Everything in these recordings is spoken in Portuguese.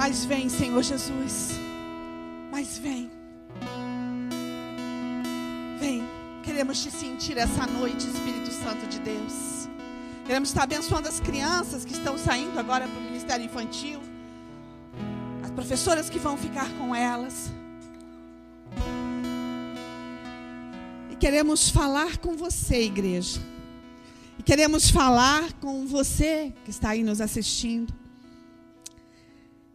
Mas vem, Senhor Jesus. Mas vem. Vem. Queremos te sentir essa noite, Espírito Santo de Deus. Queremos estar abençoando as crianças que estão saindo agora para o Ministério Infantil. As professoras que vão ficar com elas. E queremos falar com você, igreja. E queremos falar com você que está aí nos assistindo.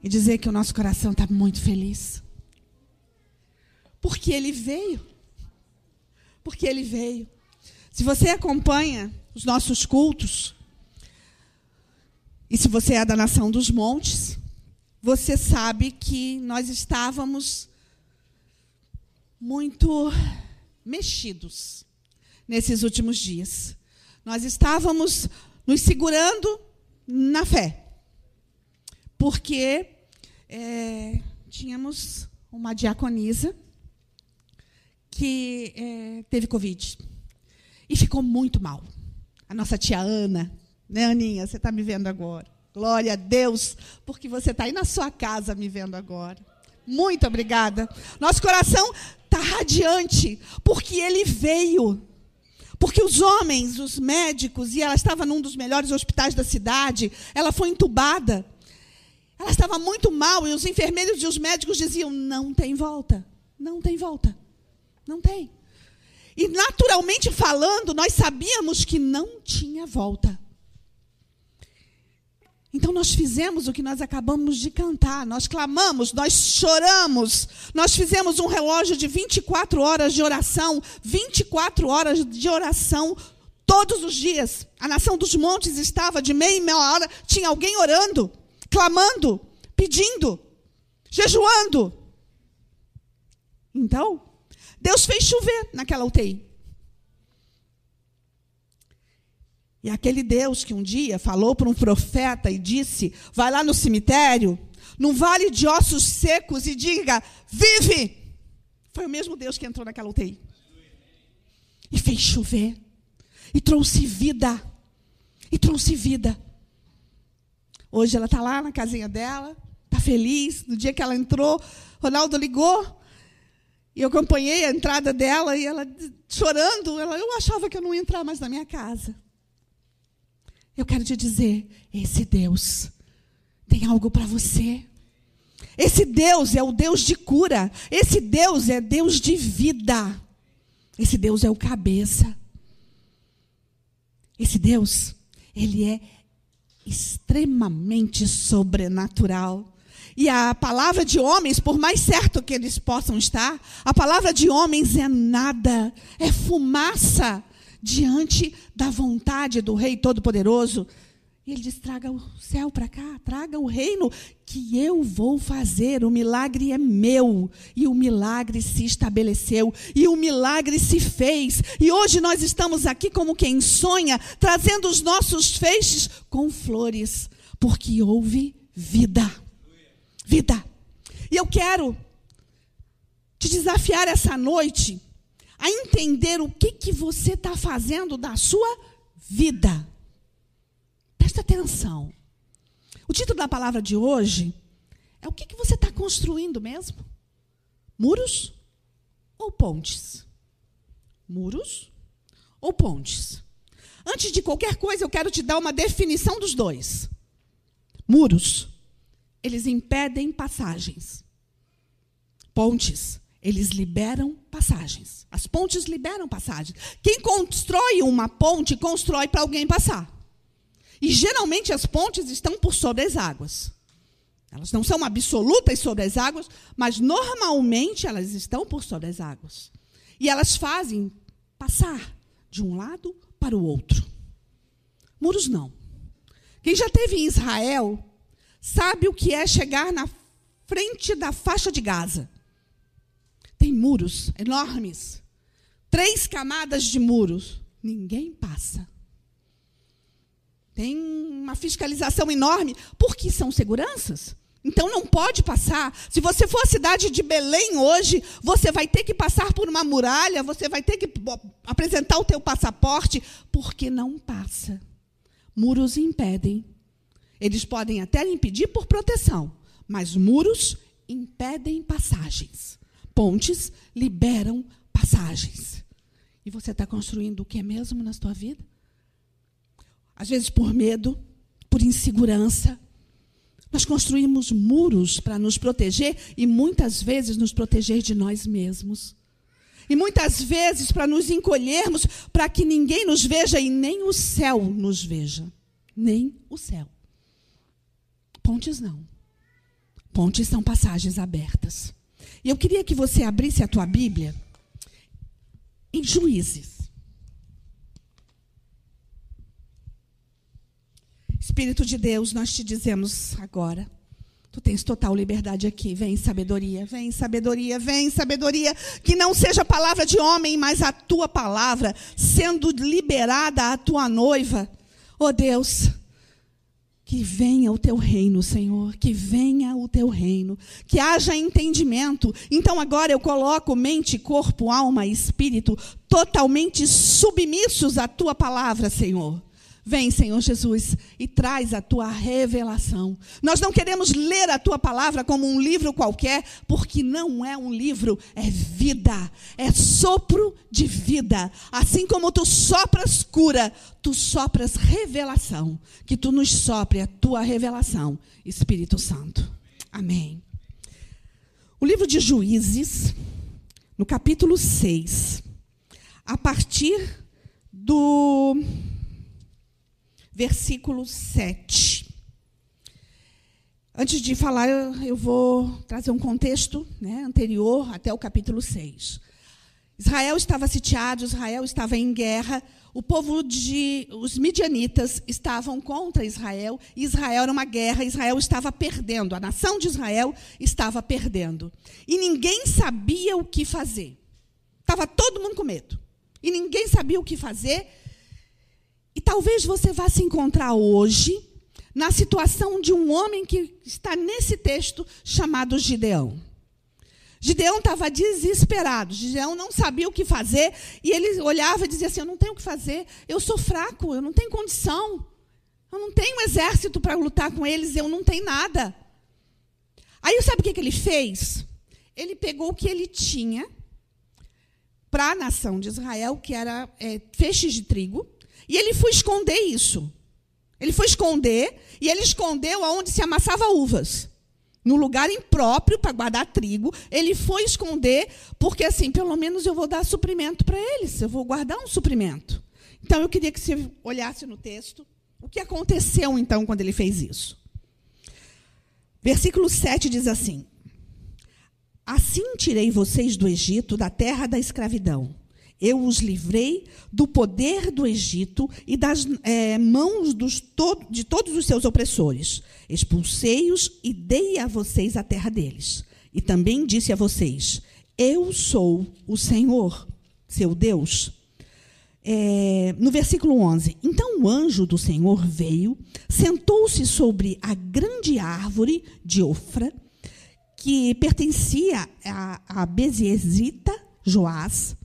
E dizer que o nosso coração está muito feliz. Porque ele veio. Porque ele veio. Se você acompanha os nossos cultos, e se você é da nação dos montes, você sabe que nós estávamos muito mexidos nesses últimos dias. Nós estávamos nos segurando na fé, porque é, tínhamos uma diaconisa que é, teve Covid e ficou muito mal. A nossa tia Ana, né, Aninha? Você está me vendo agora. Glória a Deus, porque você está aí na sua casa me vendo agora. Muito obrigada. Nosso coração está radiante, porque ele veio. Porque os homens, os médicos, e ela estava num dos melhores hospitais da cidade, ela foi entubada. Ela estava muito mal e os enfermeiros e os médicos diziam: não tem volta, não tem volta, não tem. E naturalmente falando, nós sabíamos que não tinha volta. Então nós fizemos o que nós acabamos de cantar, nós clamamos, nós choramos, nós fizemos um relógio de 24 horas de oração, 24 horas de oração todos os dias. A nação dos montes estava de meia em meia hora, tinha alguém orando, clamando, pedindo, jejuando. Então, Deus fez chover naquela UTI. E aquele Deus que um dia falou para um profeta e disse: vai lá no cemitério, num vale de ossos secos e diga: vive! Foi o mesmo Deus que entrou naquela UTI. E fez chover. E trouxe vida. E trouxe vida. Hoje ela está lá na casinha dela, está feliz. No dia que ela entrou, Ronaldo ligou. E eu acompanhei a entrada dela e ela chorando. Ela, eu achava que eu não ia entrar mais na minha casa. Eu quero te dizer, esse Deus tem algo para você. Esse Deus é o Deus de cura. Esse Deus é Deus de vida. Esse Deus é o cabeça. Esse Deus, ele é extremamente sobrenatural. E a palavra de homens, por mais certo que eles possam estar, a palavra de homens é nada, é fumaça diante da vontade do Rei Todo-Poderoso. E ele diz: traga o céu para cá, traga o reino que eu vou fazer. O milagre é meu. E o milagre se estabeleceu. E o milagre se fez. E hoje nós estamos aqui como quem sonha, trazendo os nossos feixes com flores, porque houve vida. Vida. E eu quero te desafiar essa noite a entender o que, que você está fazendo da sua vida. Presta atenção. O título da palavra de hoje é o que, que você está construindo mesmo? Muros ou pontes? Muros ou pontes? Antes de qualquer coisa, eu quero te dar uma definição dos dois. Muros, eles impedem passagens. Pontes, eles liberam passagens. As pontes liberam passagens. Quem constrói uma ponte, constrói para alguém passar. E geralmente as pontes estão por sobre as águas. Elas não são absolutas sobre as águas, mas normalmente elas estão por sobre as águas. E elas fazem passar de um lado para o outro. Muros não. Quem já esteve em Israel sabe o que é chegar na frente da faixa de Gaza tem muros enormes. Três camadas de muros. Ninguém passa. Tem uma fiscalização enorme, porque são seguranças. Então não pode passar. Se você for à cidade de Belém hoje, você vai ter que passar por uma muralha, você vai ter que apresentar o teu passaporte, porque não passa. Muros impedem. Eles podem até impedir por proteção, Mas muros impedem passagens. Pontes liberam passagens. E você está construindo o que mesmo na sua vida? Às vezes por medo, por insegurança. Nós construímos muros para nos proteger e muitas vezes nos proteger de nós mesmos. E muitas vezes para nos encolhermos, para que ninguém nos veja e nem o céu nos veja. Nem o céu. Pontes não. Pontes são passagens abertas. E eu queria que você abrisse a tua Bíblia em Juízes. Espírito de Deus, nós te dizemos agora. Tu tens total liberdade aqui. Vem sabedoria, vem sabedoria, vem sabedoria. Que não seja palavra de homem, mas a tua palavra sendo liberada à tua noiva. Oh Deus, que venha o teu reino, Senhor, que venha o teu reino, que haja entendimento. Então agora eu coloco mente, corpo, alma e espírito totalmente submissos à tua palavra, Senhor. Vem, Senhor Jesus, e traz a tua revelação. Nós não queremos ler a tua palavra como um livro qualquer, porque não é um livro, é vida, é sopro de vida. Assim como tu sopras cura, tu sopras revelação. Que tu nos sopre a tua revelação, Espírito Santo. Amém. O livro de Juízes, no capítulo 6, a partir do versículo 7. Antes de falar, eu vou trazer um contexto né, anterior até o capítulo 6. Israel estava sitiado, Israel estava em guerra, o povo de. Os midianitas estavam contra Israel, Israel era uma guerra, Israel estava perdendo, a nação de Israel estava perdendo. E ninguém sabia o que fazer. Estava todo mundo com medo. E ninguém sabia o que fazer, e talvez você vá se encontrar hoje na situação de um homem que está nesse texto chamado Gideão. Gideão estava desesperado. Gideão não sabia o que fazer e ele olhava e dizia assim: Eu não tenho o que fazer, eu sou fraco, eu não tenho condição, eu não tenho exército para lutar com eles, eu não tenho nada. Aí sabe o que, que ele fez? Ele pegou o que ele tinha para a nação de Israel, que era é, feixes de trigo, e ele foi esconder isso. Ele foi esconder, e ele escondeu aonde se amassava uvas. No lugar impróprio para guardar trigo, ele foi esconder, porque assim, pelo menos eu vou dar suprimento para eles, eu vou guardar um suprimento. Então eu queria que você olhasse no texto o que aconteceu então quando ele fez isso. Versículo 7 diz assim: Assim tirei vocês do Egito, da terra da escravidão eu os livrei do poder do Egito e das é, mãos to de todos os seus opressores. Expulsei-os e dei a vocês a terra deles. E também disse a vocês: Eu sou o Senhor, seu Deus. É, no versículo 11: Então o anjo do Senhor veio, sentou-se sobre a grande árvore de Ofra, que pertencia a, a Beziesita Joás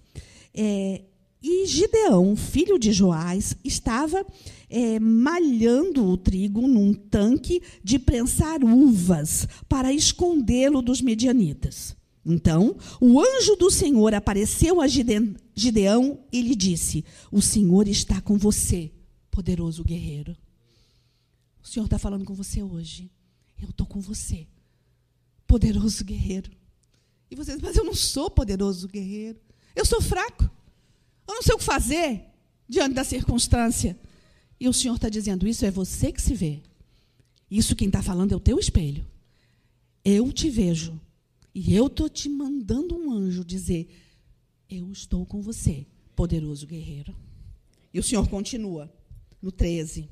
é, e Gideão, filho de Joás, estava é, malhando o trigo num tanque de prensar uvas para escondê-lo dos medianitas. Então, o anjo do Senhor apareceu a Gideão e lhe disse: O Senhor está com você, poderoso guerreiro. O Senhor está falando com você hoje. Eu estou com você, poderoso guerreiro. E você diz, mas eu não sou poderoso guerreiro. Eu sou fraco. Eu não sei o que fazer diante da circunstância. E o Senhor está dizendo: Isso é você que se vê. Isso quem está falando é o teu espelho. Eu te vejo. E eu estou te mandando um anjo dizer: Eu estou com você, poderoso guerreiro. E o Senhor continua, no 13.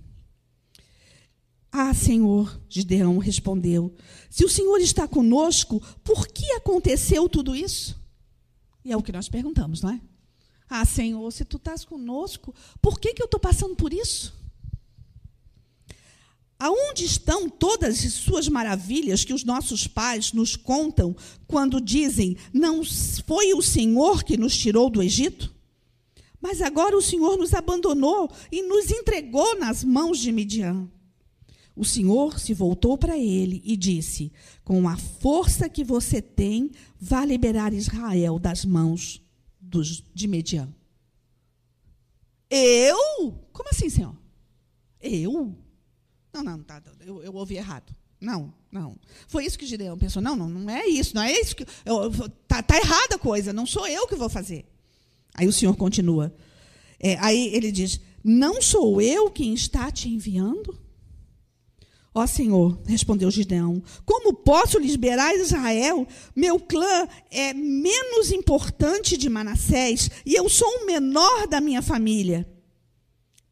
Ah, Senhor, Gideão respondeu: Se o Senhor está conosco, por que aconteceu tudo isso? E é o que nós perguntamos, não é? Ah, Senhor, se tu estás conosco, por que, que eu estou passando por isso? Aonde estão todas as suas maravilhas que os nossos pais nos contam quando dizem: Não foi o Senhor que nos tirou do Egito? Mas agora o Senhor nos abandonou e nos entregou nas mãos de Midian. O Senhor se voltou para ele e disse: Com a força que você tem, vá liberar Israel das mãos dos, de Median. Eu? Como assim, Senhor? Eu? Não, não, tá, eu, eu ouvi errado. Não, não. Foi isso que Gideão pensou. Não, não, não é isso, não é isso que. Está tá errada a coisa, não sou eu que vou fazer. Aí o Senhor continua. É, aí ele diz: Não sou eu quem está te enviando? Ó Senhor, respondeu Gideão, como posso liberar Israel? Meu clã é menos importante de Manassés e eu sou o menor da minha família.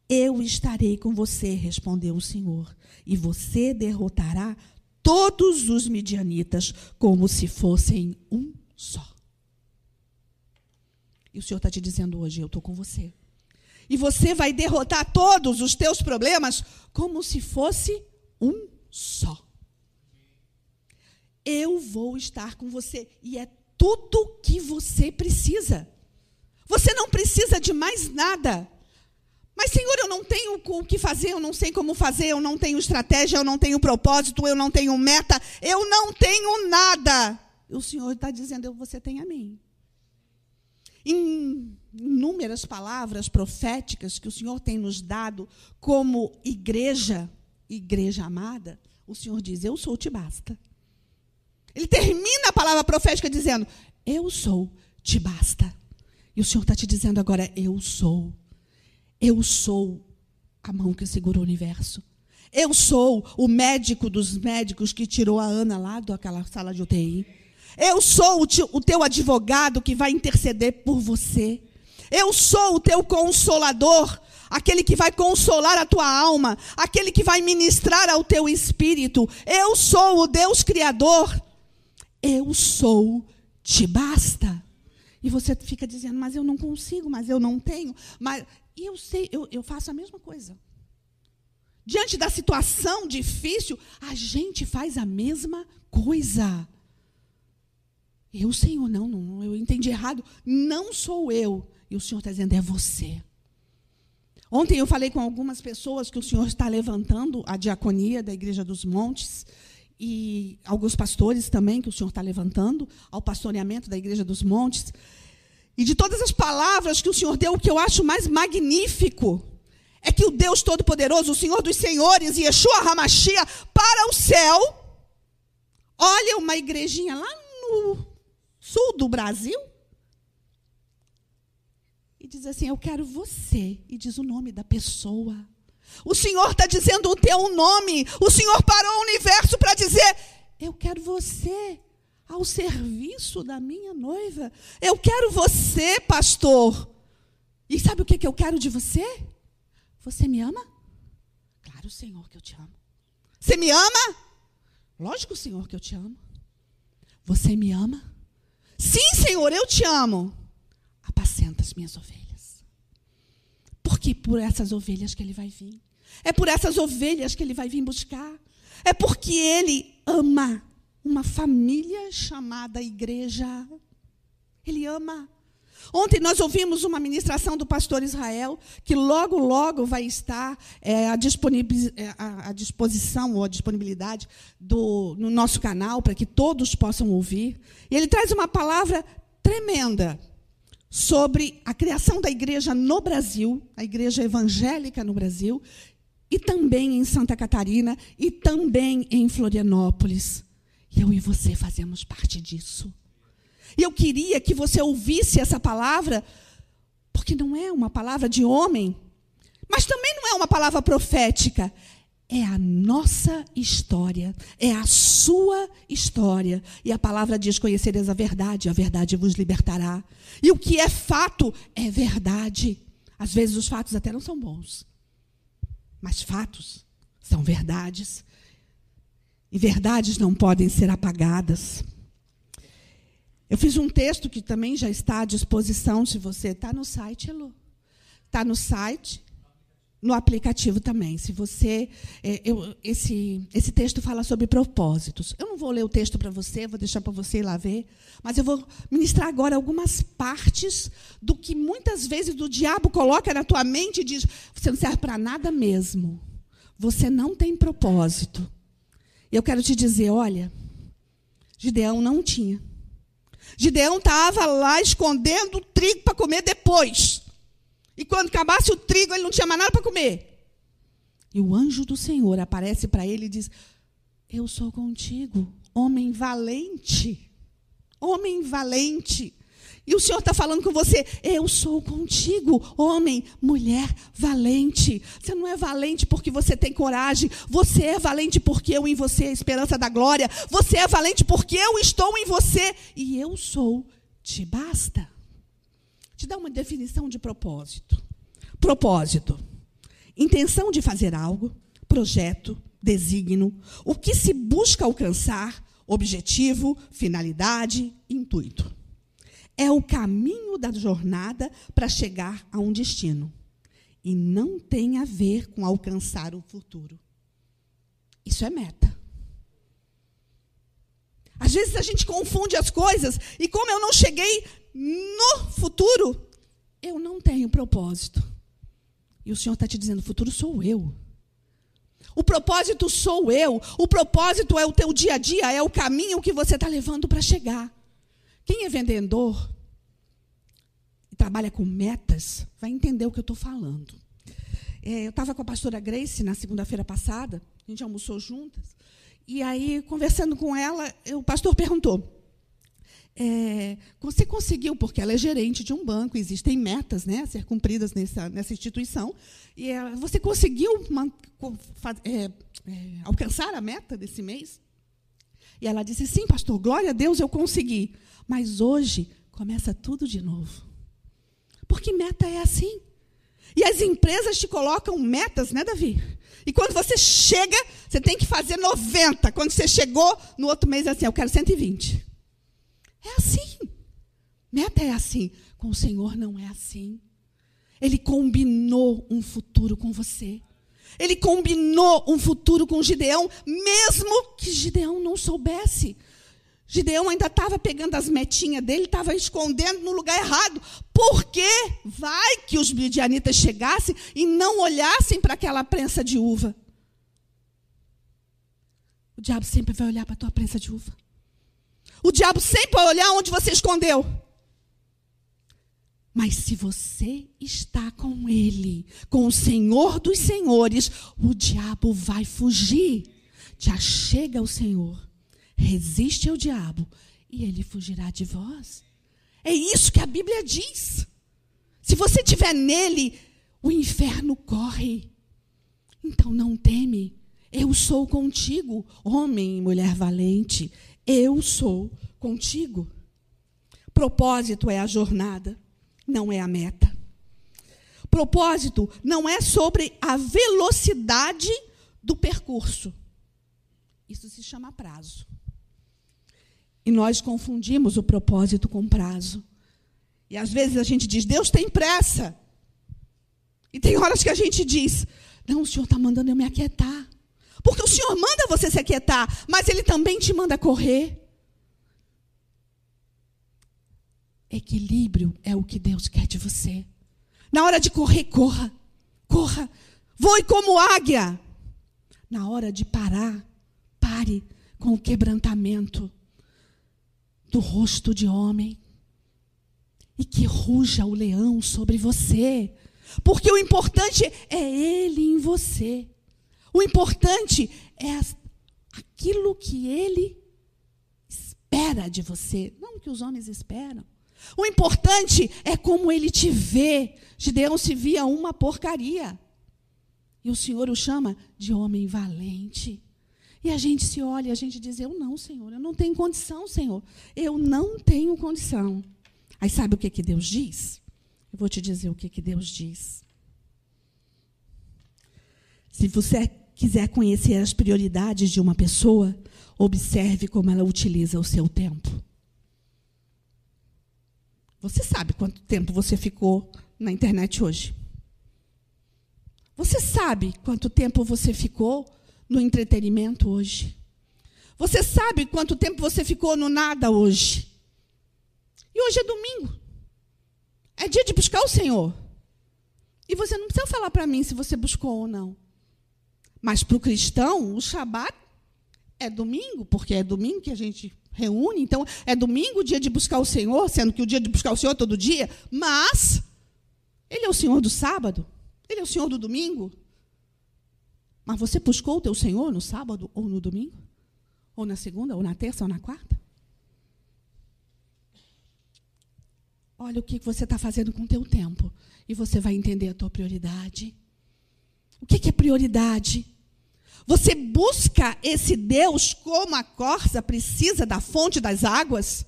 Eu estarei com você, respondeu o Senhor, e você derrotará todos os midianitas como se fossem um só. E o Senhor está te dizendo hoje: eu estou com você. E você vai derrotar todos os teus problemas como se fosse um só. Eu vou estar com você e é tudo que você precisa. Você não precisa de mais nada. Mas, Senhor, eu não tenho o que fazer, eu não sei como fazer, eu não tenho estratégia, eu não tenho propósito, eu não tenho meta, eu não tenho nada. O Senhor está dizendo: você tem a mim. Em inúmeras palavras proféticas que o Senhor tem nos dado como igreja, igreja amada, o Senhor diz: Eu sou, te basta. Ele termina a palavra profética dizendo: Eu sou, te basta. E o Senhor está te dizendo agora: Eu sou. Eu sou a mão que segura o universo. Eu sou o médico dos médicos que tirou a Ana lá daquela sala de UTI. Eu sou o, teu advogado que vai interceder por você. Eu sou o teu consolador aquele que vai consolar a tua alma, aquele que vai ministrar ao teu espírito. Eu sou o Deus Criador. Eu sou, te basta. E você fica dizendo, mas eu não consigo, mas eu não tenho. Mas e eu sei, eu, eu faço a mesma coisa. Diante da situação difícil, a gente faz a mesma coisa. Eu, Senhor, não, não, eu entendi errado. Não sou eu. E o Senhor está dizendo, é você. Ontem eu falei com algumas pessoas que o Senhor está levantando a diaconia da Igreja dos Montes e alguns pastores também que o Senhor está levantando ao pastoreamento da Igreja dos Montes. E de todas as palavras que o Senhor deu, o que eu acho mais magnífico é que o Deus Todo-Poderoso, o Senhor dos Senhores, Yeshua Hamashia, para o céu, olha uma igrejinha lá no sul do Brasil, e diz assim: Eu quero você. E diz o nome da pessoa. O Senhor está dizendo o teu nome. O Senhor parou o universo para dizer: Eu quero você ao serviço da minha noiva. Eu quero você, pastor. E sabe o que, que eu quero de você? Você me ama? Claro, Senhor, que eu te amo. Você me ama? Lógico, Senhor, que eu te amo. Você me ama? Sim, Senhor, eu te amo apacenta as minhas ovelhas. Porque por essas ovelhas que ele vai vir. É por essas ovelhas que ele vai vir buscar. É porque ele ama uma família chamada igreja. Ele ama. Ontem nós ouvimos uma ministração do pastor Israel, que logo, logo vai estar é, à, é, à, disposição ou à disponibilidade do, no nosso canal, para que todos possam ouvir. E ele traz uma palavra tremenda sobre a criação da igreja no Brasil, a igreja evangélica no Brasil, e também em Santa Catarina, e também em Florianópolis. Eu e você fazemos parte disso. E eu queria que você ouvisse essa palavra, porque não é uma palavra de homem, mas também não é uma palavra profética, é a nossa história, é a sua história. E a palavra diz: Conhecereis a verdade, a verdade vos libertará. E o que é fato é verdade. Às vezes os fatos até não são bons, mas fatos são verdades. E verdades não podem ser apagadas. Eu fiz um texto que também já está à disposição, se você está no site, Elu. Está no site no aplicativo também. Se você, é, eu, esse, esse texto fala sobre propósitos. Eu não vou ler o texto para você, vou deixar para você ir lá ver, mas eu vou ministrar agora algumas partes do que muitas vezes o diabo coloca na tua mente e diz: você não serve para nada mesmo. você não tem propósito. Eu quero te dizer, olha, Gideão não tinha. Gideão estava lá escondendo o trigo para comer depois. E quando acabasse o trigo, ele não tinha mais nada para comer. E o anjo do Senhor aparece para ele e diz: Eu sou contigo, homem valente. Homem valente. E o Senhor está falando com você, eu sou contigo, homem, mulher, valente. Você não é valente porque você tem coragem, você é valente porque eu em você é a esperança da glória, você é valente porque eu estou em você e eu sou, te basta. Te dá uma definição de propósito. Propósito, intenção de fazer algo, projeto, desígnio, o que se busca alcançar, objetivo, finalidade, intuito é o caminho da jornada para chegar a um destino. E não tem a ver com alcançar o futuro. Isso é meta. Às vezes a gente confunde as coisas, e como eu não cheguei no futuro, eu não tenho propósito. E o Senhor está te dizendo: o futuro sou eu. O propósito sou eu. O propósito é o teu dia a dia, é o caminho que você está levando para chegar. Quem é vendedor e trabalha com metas, vai entender o que eu estou falando. É, eu estava com a pastora Grace na segunda-feira passada, a gente almoçou juntas, e aí, conversando com ela, o pastor perguntou. É, você conseguiu, porque ela é gerente de um banco, existem metas né, a ser cumpridas nessa, nessa instituição, e ela, você conseguiu é, é, alcançar a meta desse mês? E ela disse: Sim, pastor, glória a Deus, eu consegui. Mas hoje começa tudo de novo. Porque meta é assim. E as empresas te colocam metas, né, Davi? E quando você chega, você tem que fazer 90. Quando você chegou, no outro mês é assim, eu quero 120. É assim. Meta é assim. Com o Senhor não é assim. Ele combinou um futuro com você. Ele combinou um futuro com Gideão, mesmo que Gideão não soubesse. Gideão ainda estava pegando as metinhas dele, estava escondendo no lugar errado. Porque vai que os midianitas chegassem e não olhassem para aquela prensa de uva. O diabo sempre vai olhar para a tua prensa de uva. O diabo sempre vai olhar onde você escondeu. Mas se você está com ele, com o Senhor dos Senhores, o diabo vai fugir. Já chega o Senhor Resiste ao diabo e ele fugirá de vós. É isso que a Bíblia diz. Se você estiver nele, o inferno corre. Então não teme. Eu sou contigo, homem e mulher valente. Eu sou contigo. Propósito é a jornada, não é a meta. Propósito não é sobre a velocidade do percurso. Isso se chama prazo. E nós confundimos o propósito com prazo. E às vezes a gente diz, Deus tem pressa. E tem horas que a gente diz, não, o Senhor está mandando eu me aquietar. Porque o Senhor manda você se aquietar, mas Ele também te manda correr. Equilíbrio é o que Deus quer de você. Na hora de correr, corra. Corra. Voe como águia. Na hora de parar, pare com o quebrantamento do rosto de homem. E que ruja o leão sobre você. Porque o importante é ele em você. O importante é aquilo que ele espera de você, não o que os homens esperam. O importante é como ele te vê. Gideão se via uma porcaria. E o Senhor o chama de homem valente. E a gente se olha a gente diz: Eu não, Senhor, eu não tenho condição, Senhor. Eu não tenho condição. Aí sabe o que, que Deus diz? Eu vou te dizer o que, que Deus diz. Se você quiser conhecer as prioridades de uma pessoa, observe como ela utiliza o seu tempo. Você sabe quanto tempo você ficou na internet hoje? Você sabe quanto tempo você ficou no entretenimento hoje? Você sabe quanto tempo você ficou no nada hoje? E hoje é domingo. É dia de buscar o Senhor. E você não precisa falar para mim se você buscou ou não. Mas para o cristão, o Shabat é domingo, porque é domingo que a gente reúne. Então, é domingo o dia de buscar o Senhor, sendo que o dia de buscar o Senhor é todo dia. Mas, Ele é o Senhor do sábado. Ele é o Senhor do domingo. Mas você buscou o teu Senhor no sábado ou no domingo? Ou na segunda, ou na terça, ou na quarta? Olha o que você está fazendo com o teu tempo. E você vai entender a tua prioridade. O que é prioridade? Você busca esse Deus como a corça precisa da fonte das águas?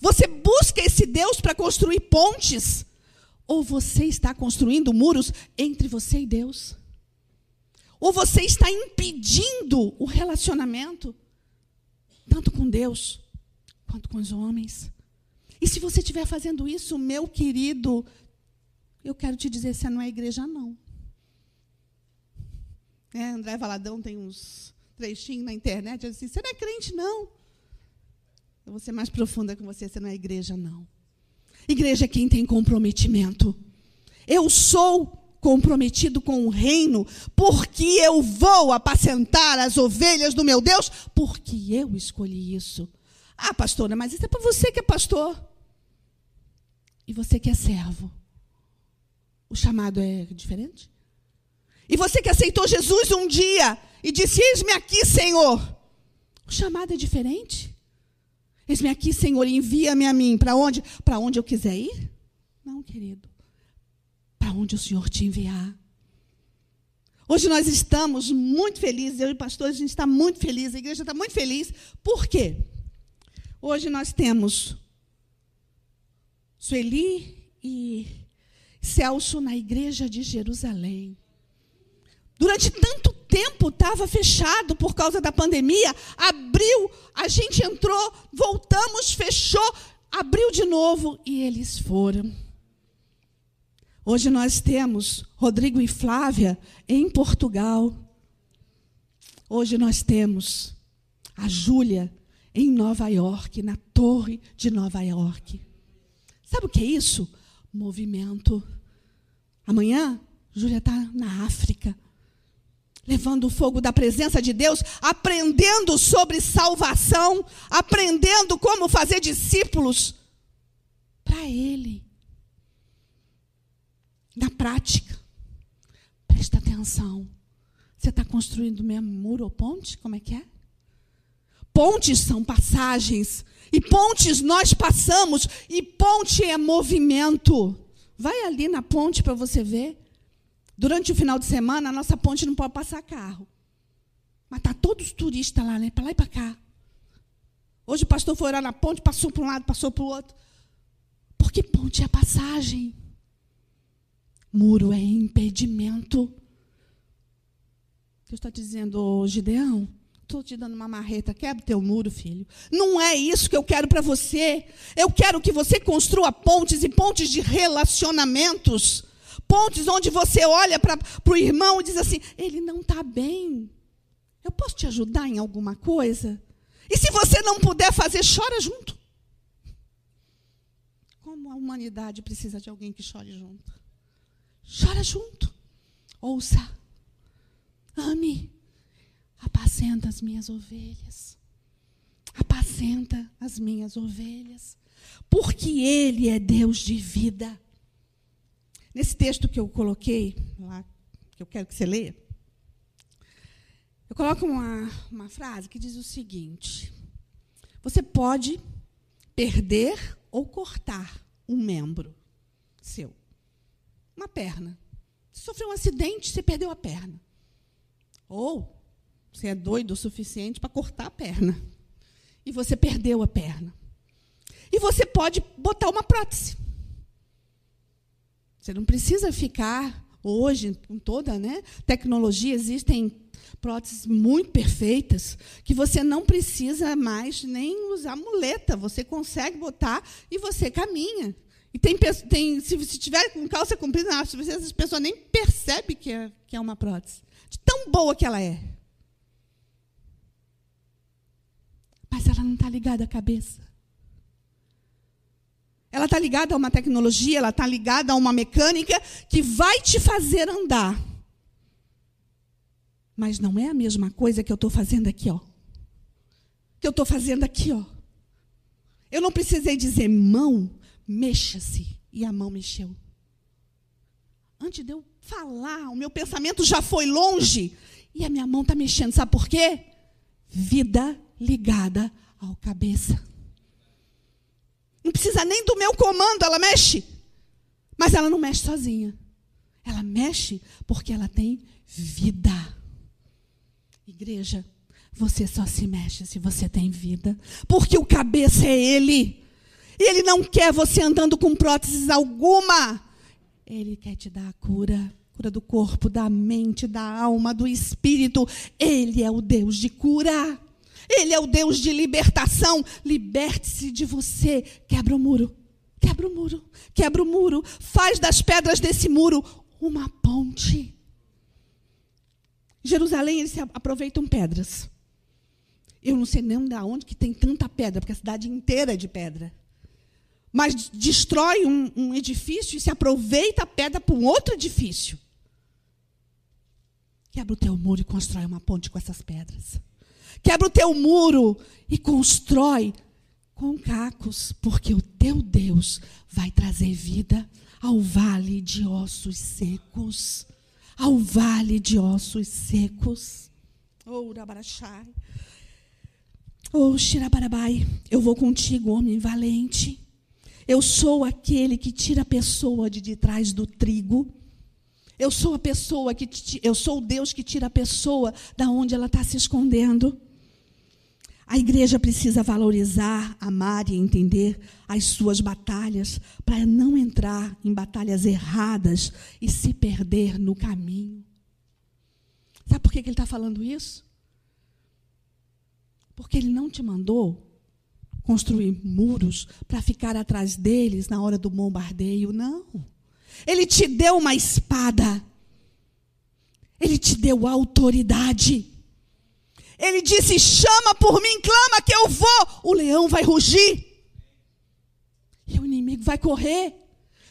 Você busca esse Deus para construir pontes? Ou você está construindo muros entre você e Deus? Ou você está impedindo o relacionamento, tanto com Deus quanto com os homens? E se você estiver fazendo isso, meu querido, eu quero te dizer, você não é igreja, não. É, André Valadão tem uns trechinhos na internet, assim, você não é crente, não. Eu vou ser mais profunda com você, você não é igreja, não. Igreja é quem tem comprometimento. Eu sou comprometido com o reino, porque eu vou apacentar as ovelhas do meu Deus, porque eu escolhi isso. Ah, pastora, mas isso é para você que é pastor. E você que é servo. O chamado é diferente? E você que aceitou Jesus um dia e disse: Eis-me aqui, Senhor. O chamado é diferente? Eis-me aqui, Senhor, envia-me a mim. Para onde? Para onde eu quiser ir? Não, querido para onde o Senhor te enviar. Hoje nós estamos muito felizes, eu e o pastor, a gente está muito feliz, a igreja está muito feliz. Por quê? Hoje nós temos Sueli e Celso na igreja de Jerusalém. Durante tanto tempo estava fechado por causa da pandemia, abriu, a gente entrou, voltamos, fechou, abriu de novo e eles foram. Hoje nós temos Rodrigo e Flávia em Portugal. Hoje nós temos a Júlia em Nova York, na Torre de Nova York. Sabe o que é isso? Movimento. Amanhã, Júlia está na África, levando o fogo da presença de Deus, aprendendo sobre salvação, aprendendo como fazer discípulos para Ele. Na prática, presta atenção. Você está construindo mesmo muro ou ponte? Como é que é? Pontes são passagens. E pontes nós passamos. E ponte é movimento. Vai ali na ponte para você ver. Durante o final de semana, a nossa ponte não pode passar carro. Mas tá todos os turistas lá, né? Para lá e para cá. Hoje o pastor foi orar na ponte, passou para um lado, passou para o outro. Porque ponte é passagem. Muro é impedimento. Deus está dizendo, oh, Gideão, estou te dando uma marreta, quebra teu muro, filho. Não é isso que eu quero para você. Eu quero que você construa pontes e pontes de relacionamentos. Pontes onde você olha para o irmão e diz assim: ele não está bem. Eu posso te ajudar em alguma coisa? E se você não puder fazer, chora junto. Como a humanidade precisa de alguém que chore junto. Chora junto. Ouça. Ame. Apacenta as minhas ovelhas. Apacenta as minhas ovelhas. Porque Ele é Deus de vida. Nesse texto que eu coloquei, lá, que eu quero que você leia, eu coloco uma, uma frase que diz o seguinte: Você pode perder ou cortar um membro seu uma perna. Você sofreu um acidente, você perdeu a perna. Ou você é doido o suficiente para cortar a perna. E você perdeu a perna. E você pode botar uma prótese. Você não precisa ficar hoje com toda, né, tecnologia existem próteses muito perfeitas que você não precisa mais nem usar muleta, você consegue botar e você caminha. E tem, tem se, se tiver com calça comprida, às vezes as pessoas nem percebem que é, que é uma prótese. De tão boa que ela é. Mas ela não está ligada à cabeça. Ela está ligada a uma tecnologia, ela está ligada a uma mecânica que vai te fazer andar. Mas não é a mesma coisa que eu estou fazendo aqui, ó. Que eu estou fazendo aqui, ó. Eu não precisei dizer mão, mexa-se. E a mão mexeu. Antes de eu falar, o meu pensamento já foi longe. E a minha mão está mexendo. Sabe por quê? Vida ligada ao cabeça. Não precisa nem do meu comando, ela mexe. Mas ela não mexe sozinha. Ela mexe porque ela tem vida. Igreja, você só se mexe se você tem vida. Porque o cabeça é Ele. E Ele não quer você andando com próteses alguma. Ele quer te dar a cura. Cura do corpo, da mente, da alma, do espírito. Ele é o Deus de cura. Ele é o Deus de libertação. Liberte-se de você. Quebra o muro. Quebra o muro. Quebra o muro. Faz das pedras desse muro uma ponte. Jerusalém, eles aproveitam pedras. Eu não sei nem de onde que tem tanta pedra, porque a cidade inteira é de pedra. Mas destrói um, um edifício e se aproveita a pedra para um outro edifício. Quebra o teu muro e constrói uma ponte com essas pedras. Quebra o teu muro e constrói com cacos, porque o teu Deus vai trazer vida ao vale de ossos secos. Ao vale de ossos secos. Rabarachai. Oh, Shirabarabai, eu vou contigo, homem valente. Eu sou aquele que tira a pessoa de, de trás do trigo. Eu sou a pessoa que eu sou o Deus que tira a pessoa da onde ela está se escondendo. A igreja precisa valorizar, amar e entender as suas batalhas para não entrar em batalhas erradas e se perder no caminho. Sabe por que ele está falando isso? Porque ele não te mandou construir muros para ficar atrás deles na hora do bombardeio, não. Ele te deu uma espada. Ele te deu autoridade. Ele disse: chama por mim, clama que eu vou. O leão vai rugir. E o inimigo vai correr.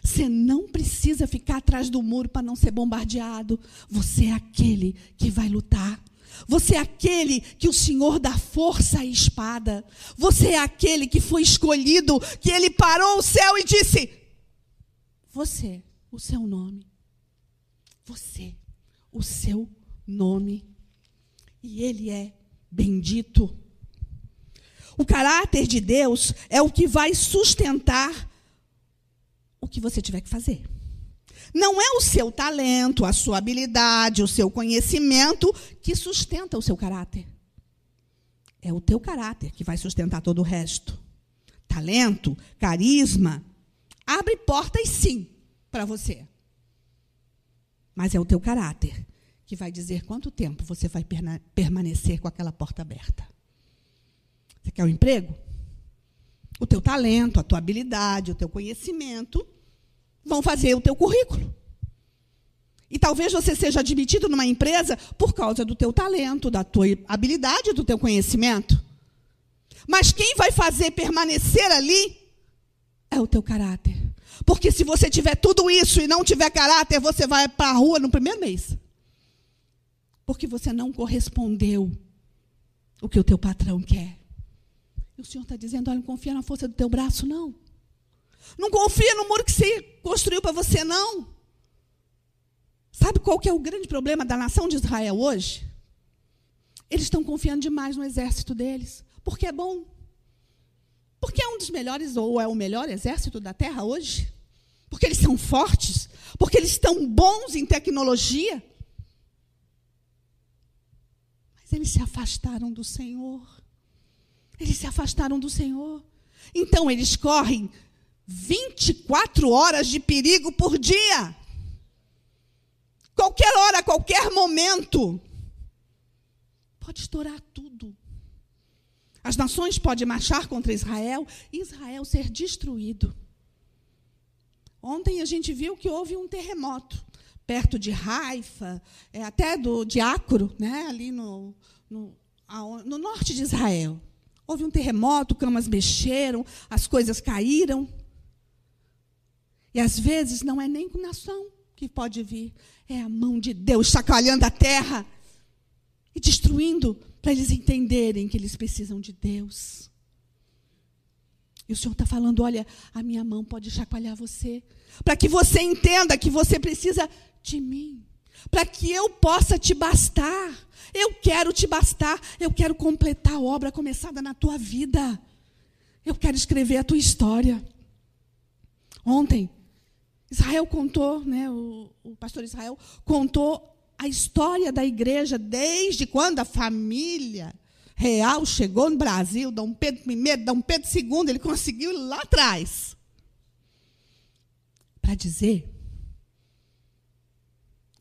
Você não precisa ficar atrás do muro para não ser bombardeado. Você é aquele que vai lutar. Você é aquele que o Senhor dá força e espada. Você é aquele que foi escolhido, que ele parou o céu e disse: Você, o seu nome. Você, o seu nome. E ele é bendito. O caráter de Deus é o que vai sustentar o que você tiver que fazer. Não é o seu talento, a sua habilidade, o seu conhecimento que sustenta o seu caráter. É o teu caráter que vai sustentar todo o resto. Talento, carisma, abre portas sim para você. Mas é o teu caráter que vai dizer quanto tempo você vai permanecer com aquela porta aberta. Você quer um emprego? O teu talento, a tua habilidade, o teu conhecimento vão fazer o teu currículo. E talvez você seja admitido numa empresa por causa do teu talento, da tua habilidade, do teu conhecimento. Mas quem vai fazer permanecer ali é o teu caráter. Porque se você tiver tudo isso e não tiver caráter, você vai para a rua no primeiro mês porque você não correspondeu o que o teu patrão quer. E o Senhor está dizendo: olha, não confia na força do teu braço, não. Não confia no muro que se construiu para você, não. Sabe qual que é o grande problema da nação de Israel hoje? Eles estão confiando demais no exército deles, porque é bom. Porque é um dos melhores, ou é o melhor exército da terra hoje. Porque eles são fortes, porque eles estão bons em tecnologia, eles se afastaram do Senhor. Eles se afastaram do Senhor. Então eles correm 24 horas de perigo por dia. Qualquer hora, qualquer momento. Pode estourar tudo. As nações podem marchar contra Israel e Israel ser destruído. Ontem a gente viu que houve um terremoto perto de Haifa, é, até do Diácoro, né, ali no, no, no norte de Israel. Houve um terremoto, camas mexeram, as coisas caíram. E às vezes não é nem nação que pode vir, é a mão de Deus chacoalhando a terra. e destruindo para eles entenderem que eles precisam de Deus. E o Senhor está falando: olha, a minha mão pode chacoalhar você, para que você entenda que você precisa de mim, para que eu possa te bastar. Eu quero te bastar, eu quero completar a obra começada na tua vida. Eu quero escrever a tua história. Ontem, Israel contou, né, o, o pastor Israel contou a história da igreja desde quando a família real chegou no Brasil, Dom Pedro I, Dom Pedro II, ele conseguiu lá atrás. Para dizer,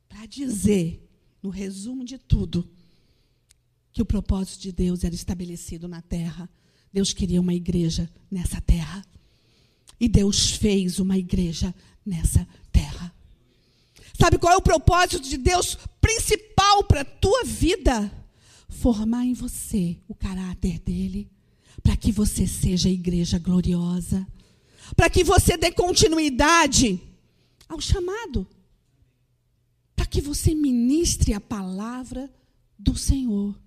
para dizer, no resumo de tudo, que o propósito de Deus era estabelecido na terra. Deus queria uma igreja nessa terra. E Deus fez uma igreja nessa terra. Sabe qual é o propósito de Deus principal para a tua vida? Formar em você o caráter dele, para que você seja a igreja gloriosa, para que você dê continuidade ao chamado, para que você ministre a palavra do Senhor,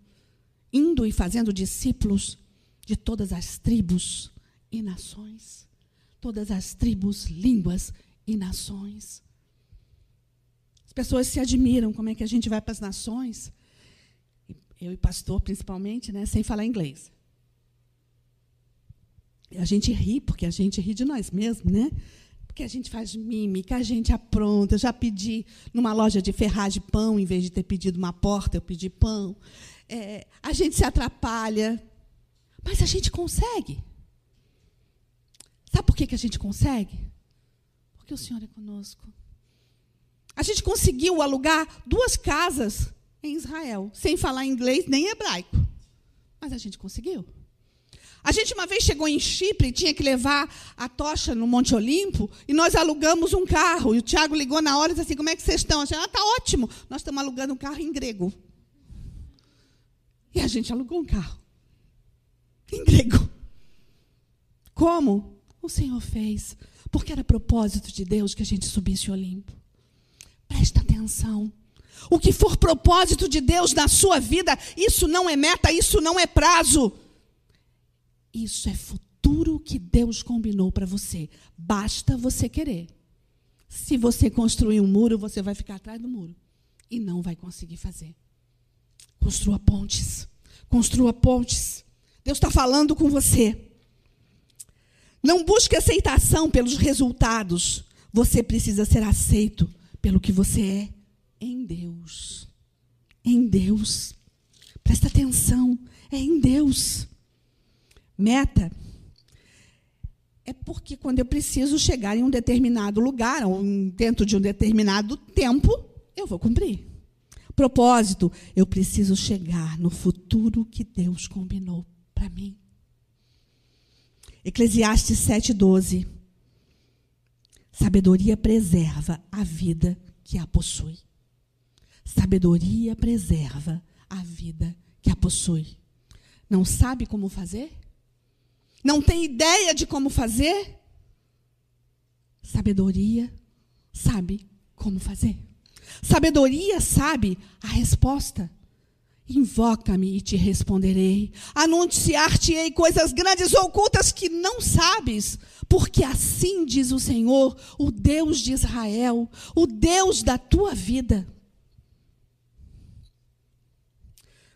indo e fazendo discípulos de todas as tribos e nações, todas as tribos, línguas e nações. As pessoas se admiram como é que a gente vai para as nações, eu e pastor principalmente, né, sem falar inglês. E a gente ri, porque a gente ri de nós mesmos, né? Porque a gente faz mímica, a gente apronta. Eu já pedi numa loja de ferragem pão, em vez de ter pedido uma porta, eu pedi pão. É, a gente se atrapalha, mas a gente consegue. Sabe por que, que a gente consegue? Porque o Senhor é conosco. A gente conseguiu alugar duas casas em Israel, sem falar inglês nem hebraico. Mas a gente conseguiu. A gente uma vez chegou em Chipre tinha que levar a tocha no Monte Olimpo e nós alugamos um carro. E o Tiago ligou na hora e disse assim: Como é que vocês estão? A gente, ah, tá ótimo. Nós estamos alugando um carro em grego. E a gente alugou um carro em grego. Como? O Senhor fez. Porque era propósito de Deus que a gente subisse o Olimpo. Presta atenção. O que for propósito de Deus na sua vida, isso não é meta, isso não é prazo. Isso é futuro que Deus combinou para você. Basta você querer. Se você construir um muro, você vai ficar atrás do muro e não vai conseguir fazer. Construa pontes. Construa pontes. Deus está falando com você. Não busque aceitação pelos resultados. Você precisa ser aceito pelo que você é em Deus. Em Deus. Presta atenção, é em Deus. Meta é porque quando eu preciso chegar em um determinado lugar, ou dentro de um determinado tempo, eu vou cumprir. Propósito, eu preciso chegar no futuro que Deus combinou para mim. Eclesiastes 7,12. Sabedoria preserva a vida que a possui. Sabedoria preserva a vida que a possui. Não sabe como fazer? Não tem ideia de como fazer? Sabedoria sabe como fazer. Sabedoria sabe a resposta. Invoca-me e te responderei. Anunciar-te-ei coisas grandes ocultas que não sabes, porque assim diz o Senhor, o Deus de Israel, o Deus da tua vida.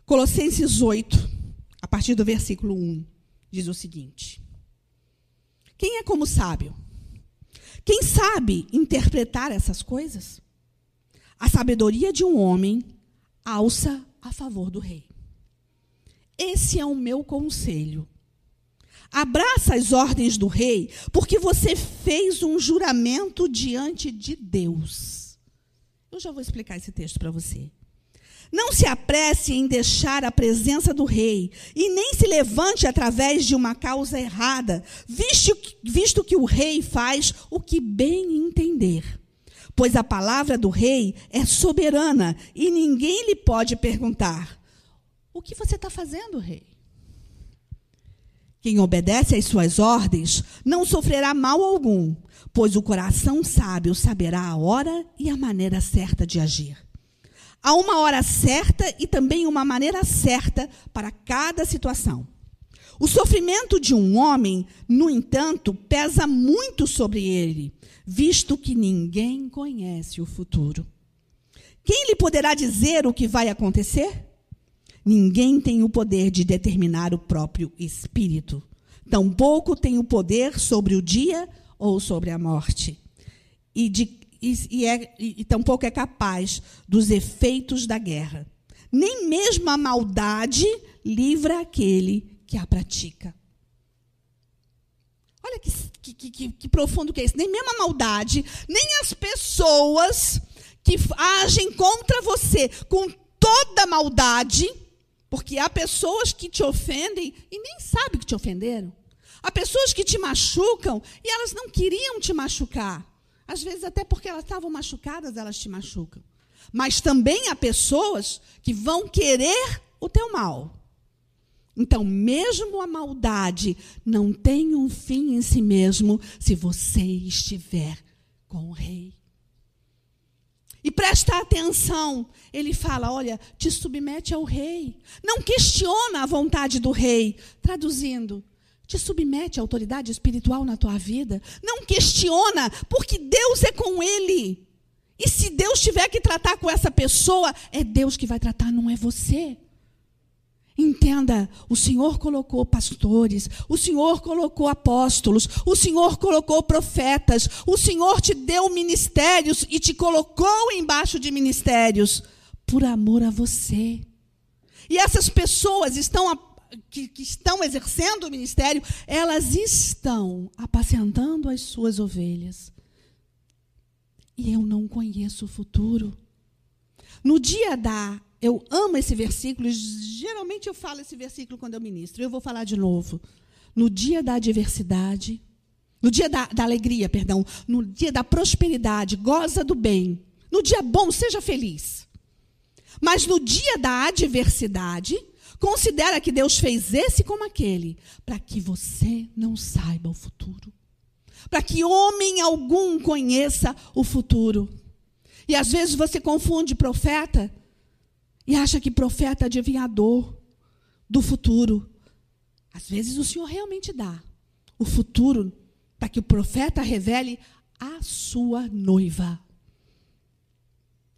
Colossenses 8, a partir do versículo 1, diz o seguinte: Quem é como sábio? Quem sabe interpretar essas coisas? A sabedoria de um homem alça a favor do rei. Esse é o meu conselho. Abraça as ordens do rei, porque você fez um juramento diante de Deus. Eu já vou explicar esse texto para você. Não se apresse em deixar a presença do rei, e nem se levante através de uma causa errada, visto, visto que o rei faz o que bem entender. Pois a palavra do rei é soberana, e ninguém lhe pode perguntar: O que você está fazendo, rei? Quem obedece às suas ordens não sofrerá mal algum, pois o coração sábio saberá a hora e a maneira certa de agir. Há uma hora certa e também uma maneira certa para cada situação. O sofrimento de um homem, no entanto, pesa muito sobre ele, visto que ninguém conhece o futuro. Quem lhe poderá dizer o que vai acontecer? Ninguém tem o poder de determinar o próprio espírito. Tampouco tem o poder sobre o dia ou sobre a morte. E, de, e, e, é, e tampouco é capaz dos efeitos da guerra. Nem mesmo a maldade livra aquele que a pratica. Olha que, que, que, que, profundo que é isso. Nem mesmo a maldade, nem as pessoas que agem contra você com toda maldade, porque há pessoas que te ofendem e nem sabem que te ofenderam. Há pessoas que te machucam e elas não queriam te machucar. Às vezes, até porque elas estavam machucadas, elas te machucam. Mas também há pessoas que vão querer o teu mal. Então, mesmo a maldade não tem um fim em si mesmo se você estiver com o rei. E presta atenção, ele fala: olha, te submete ao rei. Não questiona a vontade do rei. Traduzindo, te submete à autoridade espiritual na tua vida. Não questiona, porque Deus é com ele. E se Deus tiver que tratar com essa pessoa, é Deus que vai tratar, não é você. Entenda, o Senhor colocou pastores, o Senhor colocou apóstolos, o Senhor colocou profetas, o Senhor te deu ministérios e te colocou embaixo de ministérios por amor a você. E essas pessoas estão que, que estão exercendo o ministério, elas estão apacentando as suas ovelhas. E eu não conheço o futuro. No dia da eu amo esse versículo, geralmente eu falo esse versículo quando eu ministro, eu vou falar de novo. No dia da adversidade, no dia da, da alegria, perdão, no dia da prosperidade, goza do bem. No dia bom, seja feliz. Mas no dia da adversidade, considera que Deus fez esse como aquele, para que você não saiba o futuro. Para que homem algum conheça o futuro. E às vezes você confunde profeta e acha que profeta é adivinhador do futuro. Às vezes o Senhor realmente dá o futuro para que o profeta revele a sua noiva.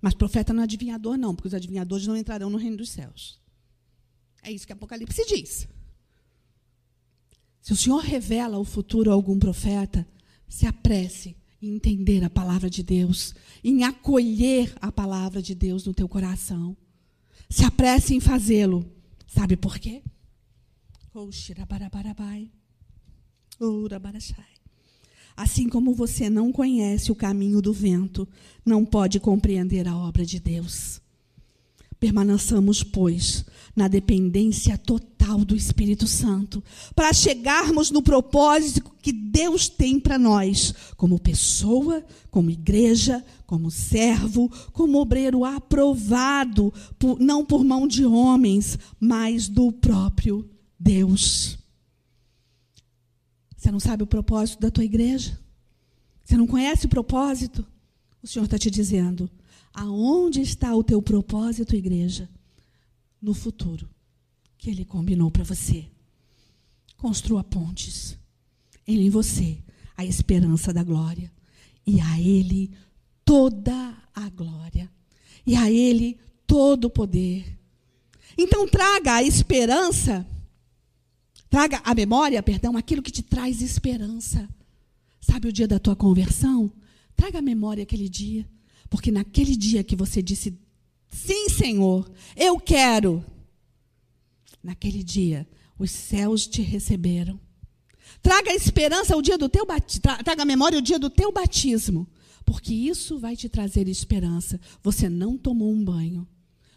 Mas profeta não é adivinhador, não, porque os adivinhadores não entrarão no reino dos céus. É isso que Apocalipse diz. Se o Senhor revela o futuro a algum profeta, se apresse em entender a palavra de Deus, em acolher a palavra de Deus no teu coração. Se apresse em fazê-lo. Sabe por quê? Assim como você não conhece o caminho do vento, não pode compreender a obra de Deus. Permaneçamos, pois, na dependência total do Espírito Santo, para chegarmos no propósito que Deus tem para nós, como pessoa, como igreja, como servo, como obreiro aprovado, por, não por mão de homens, mas do próprio Deus. Você não sabe o propósito da tua igreja? Você não conhece o propósito? O Senhor está te dizendo: Aonde está o teu propósito, igreja? No futuro que Ele combinou para você. Construa pontes. Ele em você, a esperança da glória. E a Ele toda a glória. E a Ele todo o poder. Então traga a esperança, traga a memória, perdão, aquilo que te traz esperança. Sabe o dia da tua conversão? Traga a memória aquele dia. Porque naquele dia que você disse, sim, Senhor, eu quero. Naquele dia, os céus te receberam. Traga a esperança o dia do teu batismo, traga a memória o dia do teu batismo, porque isso vai te trazer esperança. Você não tomou um banho.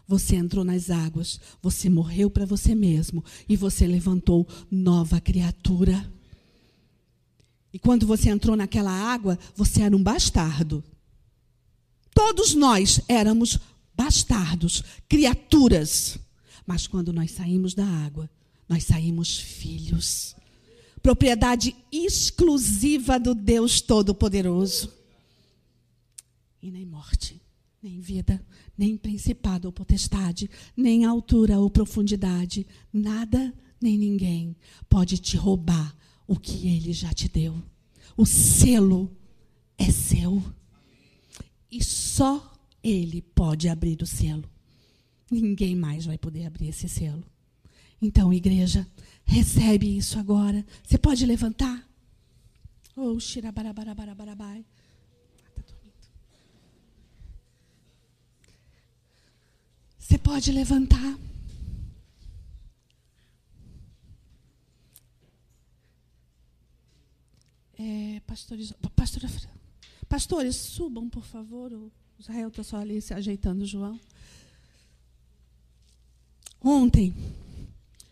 Você entrou nas águas, você morreu para você mesmo e você levantou nova criatura. E quando você entrou naquela água, você era um bastardo. Todos nós éramos bastardos, criaturas. Mas quando nós saímos da água, nós saímos filhos. Propriedade exclusiva do Deus Todo-Poderoso. E nem morte, nem vida, nem principado ou potestade, nem altura ou profundidade, nada nem ninguém pode te roubar o que ele já te deu. O selo é seu. E só ele pode abrir o selo. Ninguém mais vai poder abrir esse selo. Então, igreja, recebe isso agora. Você pode levantar? Oh, xirabarabarabai. Você pode levantar. É, pastores, pastora, pastores, subam, por favor. O Israel está só ali se ajeitando, João. Ontem,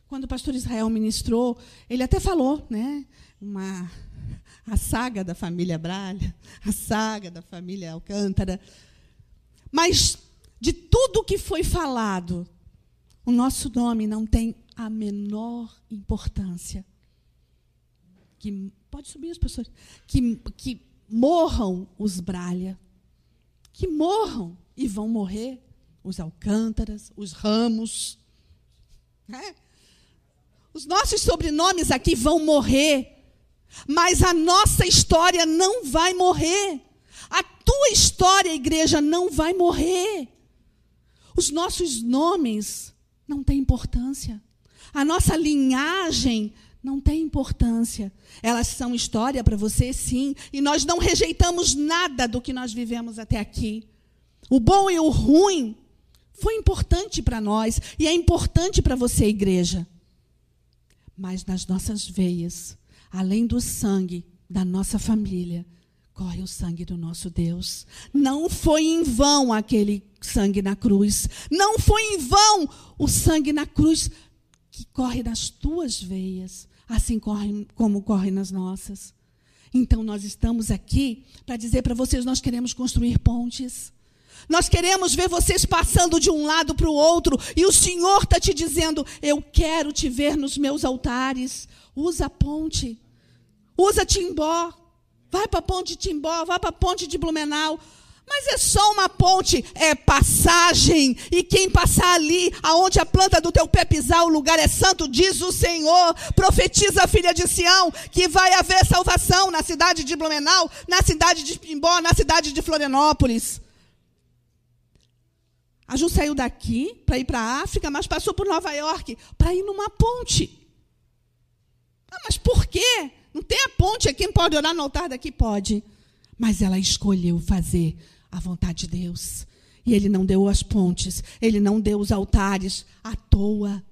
quando o pastor Israel ministrou, ele até falou, né? Uma, a saga da família Bralha, a saga da família Alcântara. Mas de tudo que foi falado, o nosso nome não tem a menor importância. Que, pode subir as pessoas. Que, que morram os Bralha. Que morram e vão morrer os Alcântaras, os Ramos. É? Os nossos sobrenomes aqui vão morrer. Mas a nossa história não vai morrer. A tua história, igreja, não vai morrer. Os nossos nomes não têm importância. A nossa linhagem não tem importância. Elas são história para você, sim. E nós não rejeitamos nada do que nós vivemos até aqui. O bom e o ruim foi importante para nós e é importante para você, igreja. Mas nas nossas veias, além do sangue da nossa família, corre o sangue do nosso Deus. Não foi em vão aquele sangue na cruz. Não foi em vão o sangue na cruz que corre nas tuas veias, assim como corre nas nossas. Então nós estamos aqui para dizer para vocês: nós queremos construir pontes. Nós queremos ver vocês passando de um lado para o outro, e o Senhor está te dizendo: Eu quero te ver nos meus altares. Usa a ponte, usa Timbó, vai para a ponte de Timbó, vai para a ponte de Blumenau. Mas é só uma ponte, é passagem. E quem passar ali, aonde a planta do teu pé pisar, o lugar é santo, diz o Senhor. Profetiza a filha de Sião que vai haver salvação na cidade de Blumenau, na cidade de Pimbó, na cidade de Florianópolis. A Ju saiu daqui para ir para a África, mas passou por Nova York para ir numa ponte. Ah, mas por quê? Não tem a ponte não pode orar no altar daqui? Pode. Mas ela escolheu fazer a vontade de Deus. E ele não deu as pontes, ele não deu os altares à toa.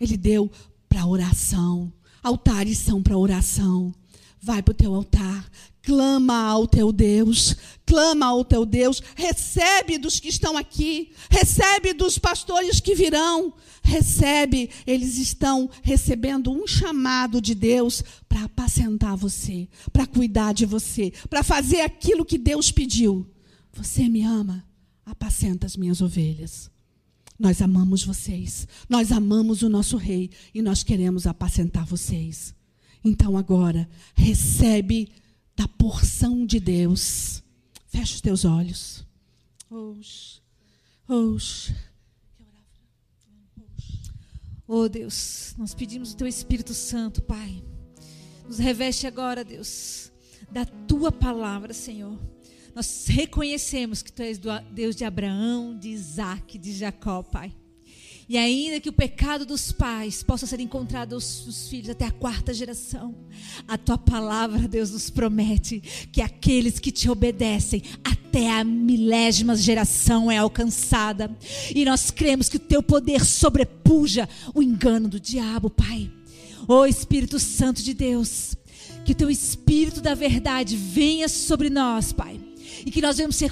Ele deu para oração. Altares são para oração. Vai para o teu altar, clama ao teu Deus, clama ao teu Deus, recebe dos que estão aqui, recebe dos pastores que virão, recebe, eles estão recebendo um chamado de Deus para apacentar você, para cuidar de você, para fazer aquilo que Deus pediu. Você me ama? Apacenta as minhas ovelhas. Nós amamos vocês. Nós amamos o nosso rei e nós queremos apacentar vocês. Então agora, recebe da porção de Deus. Fecha os teus olhos. Oxe, oxe. Oh Deus, nós pedimos o teu Espírito Santo, Pai. Nos reveste agora, Deus, da tua palavra, Senhor nós reconhecemos que tu és Deus de Abraão, de Isaac, de Jacó, Pai. E ainda que o pecado dos pais possa ser encontrado aos filhos até a quarta geração, a tua palavra, Deus, nos promete que aqueles que te obedecem até a milésima geração é alcançada. E nós cremos que o teu poder sobrepuja o engano do diabo, Pai. Ó oh, Espírito Santo de Deus, que o teu Espírito da verdade venha sobre nós, Pai e que nós vamos ser,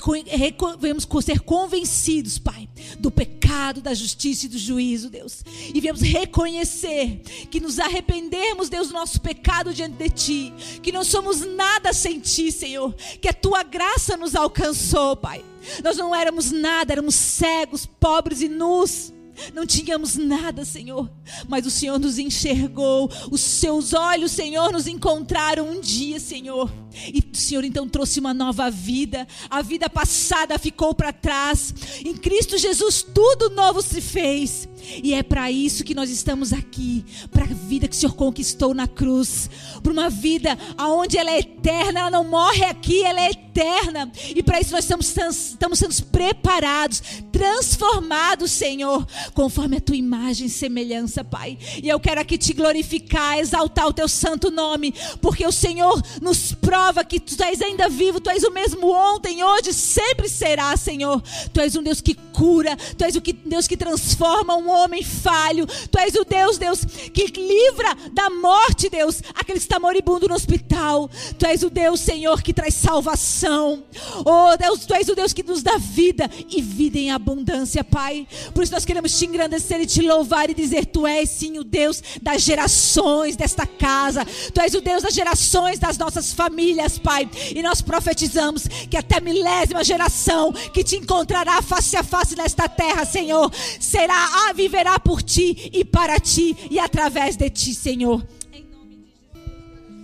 vamos ser convencidos, Pai, do pecado, da justiça e do juízo, Deus. E vamos reconhecer que nos arrependermos, Deus, do nosso pecado diante de Ti, que não somos nada sem Ti, Senhor, que a Tua graça nos alcançou, Pai. Nós não éramos nada, éramos cegos, pobres e nus. Não tínhamos nada, Senhor, mas o Senhor nos enxergou, os seus olhos, Senhor, nos encontraram um dia, Senhor. E o Senhor então trouxe uma nova vida, a vida passada ficou para trás, em Cristo Jesus tudo novo se fez. E é para isso que nós estamos aqui, para a vida que o Senhor conquistou na cruz, para uma vida aonde ela é eterna, ela não morre aqui, ela é eterna. E para isso nós estamos, estamos sendo preparados, transformados, Senhor, conforme a tua imagem e semelhança, Pai. E eu quero aqui te glorificar, exaltar o teu santo nome, porque o Senhor nos prova que tu és ainda vivo, tu és o mesmo ontem, hoje, sempre será, Senhor. Tu és um Deus que cura, tu és o Deus que transforma um homem falho. Tu és o Deus, Deus, que livra da morte, Deus, aquele que está moribundo no hospital. Tu és o Deus, Senhor, que traz salvação. Oh, Deus, tu és o Deus que nos dá vida e vida em abundância, Pai. Por isso nós queremos te engrandecer e te louvar e dizer: Tu és sim o Deus das gerações desta casa. Tu és o Deus das gerações das nossas famílias, Pai. E nós profetizamos que até a milésima geração que te encontrará face a face nesta terra, Senhor, será a viverá por ti e para ti e através de ti, Senhor.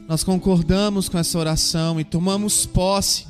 Nós concordamos com essa oração e tomamos posse,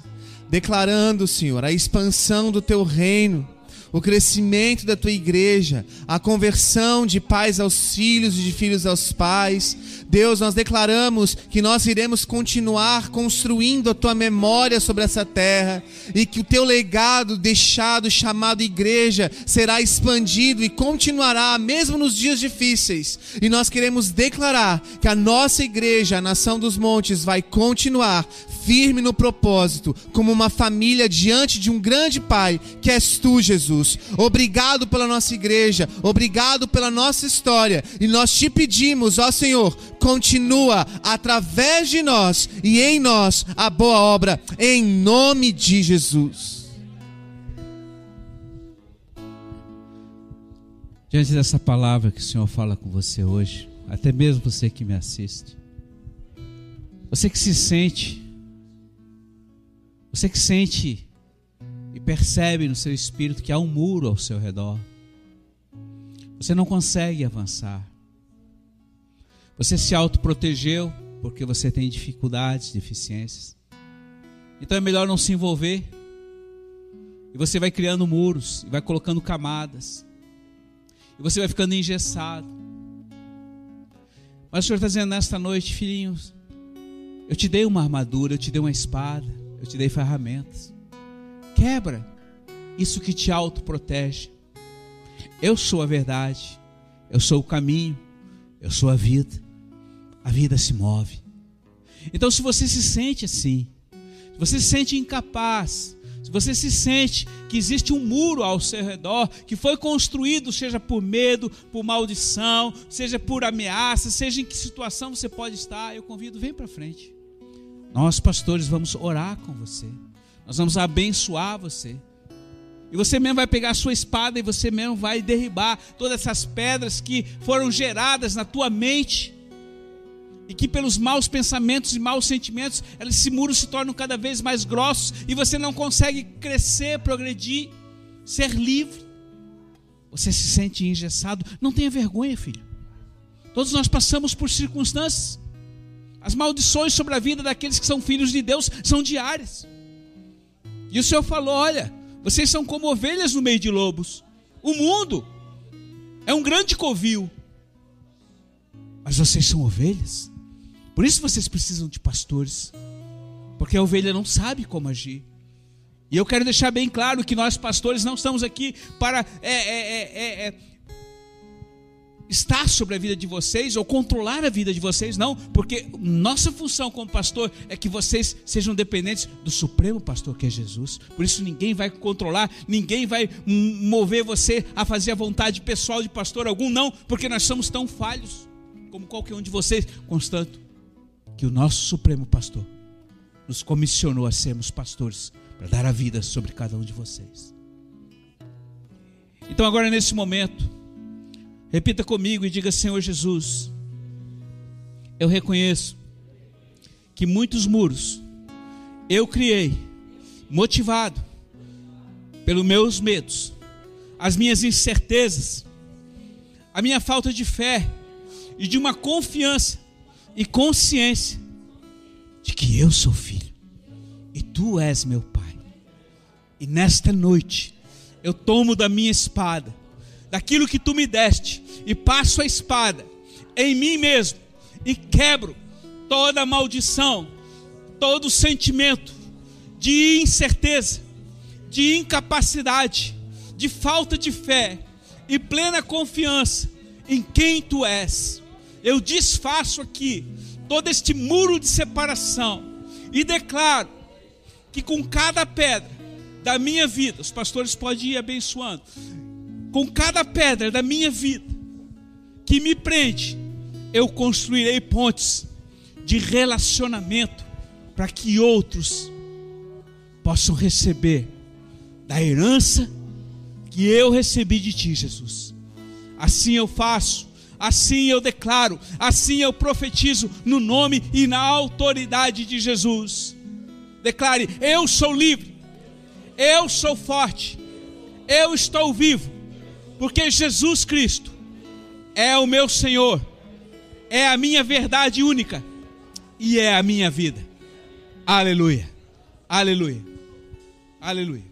declarando, Senhor, a expansão do teu reino o crescimento da tua igreja, a conversão de pais aos filhos e de filhos aos pais. Deus, nós declaramos que nós iremos continuar construindo a tua memória sobre essa terra e que o teu legado deixado, chamado igreja, será expandido e continuará mesmo nos dias difíceis. E nós queremos declarar que a nossa igreja, a Nação dos Montes, vai continuar firme no propósito, como uma família diante de um grande Pai, que és tu, Jesus. Obrigado pela nossa igreja, obrigado pela nossa história, e nós te pedimos, ó Senhor, continua através de nós e em nós a boa obra, em nome de Jesus. Diante dessa palavra que o Senhor fala com você hoje, até mesmo você que me assiste, você que se sente você que sente e percebe no seu espírito que há um muro ao seu redor. Você não consegue avançar. Você se autoprotegeu porque você tem dificuldades, deficiências. Então é melhor não se envolver. E você vai criando muros, e vai colocando camadas. E você vai ficando engessado. Mas o Senhor está dizendo nesta noite, filhinhos, eu te dei uma armadura, eu te dei uma espada. Eu te dei ferramentas. Quebra isso que te autoprotege. Eu sou a verdade. Eu sou o caminho. Eu sou a vida. A vida se move. Então, se você se sente assim, se você se sente incapaz, se você se sente que existe um muro ao seu redor, que foi construído, seja por medo, por maldição, seja por ameaça, seja em que situação você pode estar, eu convido, vem para frente. Nós, pastores, vamos orar com você. Nós vamos abençoar você. E você mesmo vai pegar a sua espada e você mesmo vai derribar todas essas pedras que foram geradas na tua mente. E que pelos maus pensamentos e maus sentimentos, esse muro se tornam cada vez mais grossos e você não consegue crescer, progredir, ser livre. Você se sente engessado. Não tenha vergonha, filho. Todos nós passamos por circunstâncias. As maldições sobre a vida daqueles que são filhos de Deus são diárias. E o Senhor falou: Olha, vocês são como ovelhas no meio de lobos. O mundo é um grande covil. Mas vocês são ovelhas. Por isso vocês precisam de pastores. Porque a ovelha não sabe como agir. E eu quero deixar bem claro que nós, pastores, não estamos aqui para é, é, é, é estar sobre a vida de vocês ou controlar a vida de vocês, não, porque nossa função como pastor é que vocês sejam dependentes do Supremo Pastor que é Jesus. Por isso ninguém vai controlar, ninguém vai mover você a fazer a vontade pessoal de pastor algum, não, porque nós somos tão falhos como qualquer um de vocês, constanto que o nosso Supremo Pastor nos comissionou a sermos pastores para dar a vida sobre cada um de vocês. Então agora nesse momento Repita comigo e diga: Senhor Jesus, eu reconheço que muitos muros eu criei, motivado pelos meus medos, as minhas incertezas, a minha falta de fé e de uma confiança e consciência de que eu sou filho e tu és meu pai. E nesta noite eu tomo da minha espada, daquilo que tu me deste, e passo a espada em mim mesmo e quebro toda maldição, todo sentimento de incerteza, de incapacidade, de falta de fé e plena confiança em quem tu és. Eu desfaço aqui todo este muro de separação e declaro que com cada pedra da minha vida, os pastores podem ir abençoando, com cada pedra da minha vida que me prende, eu construirei pontes de relacionamento para que outros possam receber da herança que eu recebi de ti, Jesus. Assim eu faço, assim eu declaro, assim eu profetizo no nome e na autoridade de Jesus. Declare: Eu sou livre, eu sou forte, eu estou vivo, porque Jesus Cristo é o meu Senhor, é a minha verdade única e é a minha vida. Aleluia, aleluia, aleluia.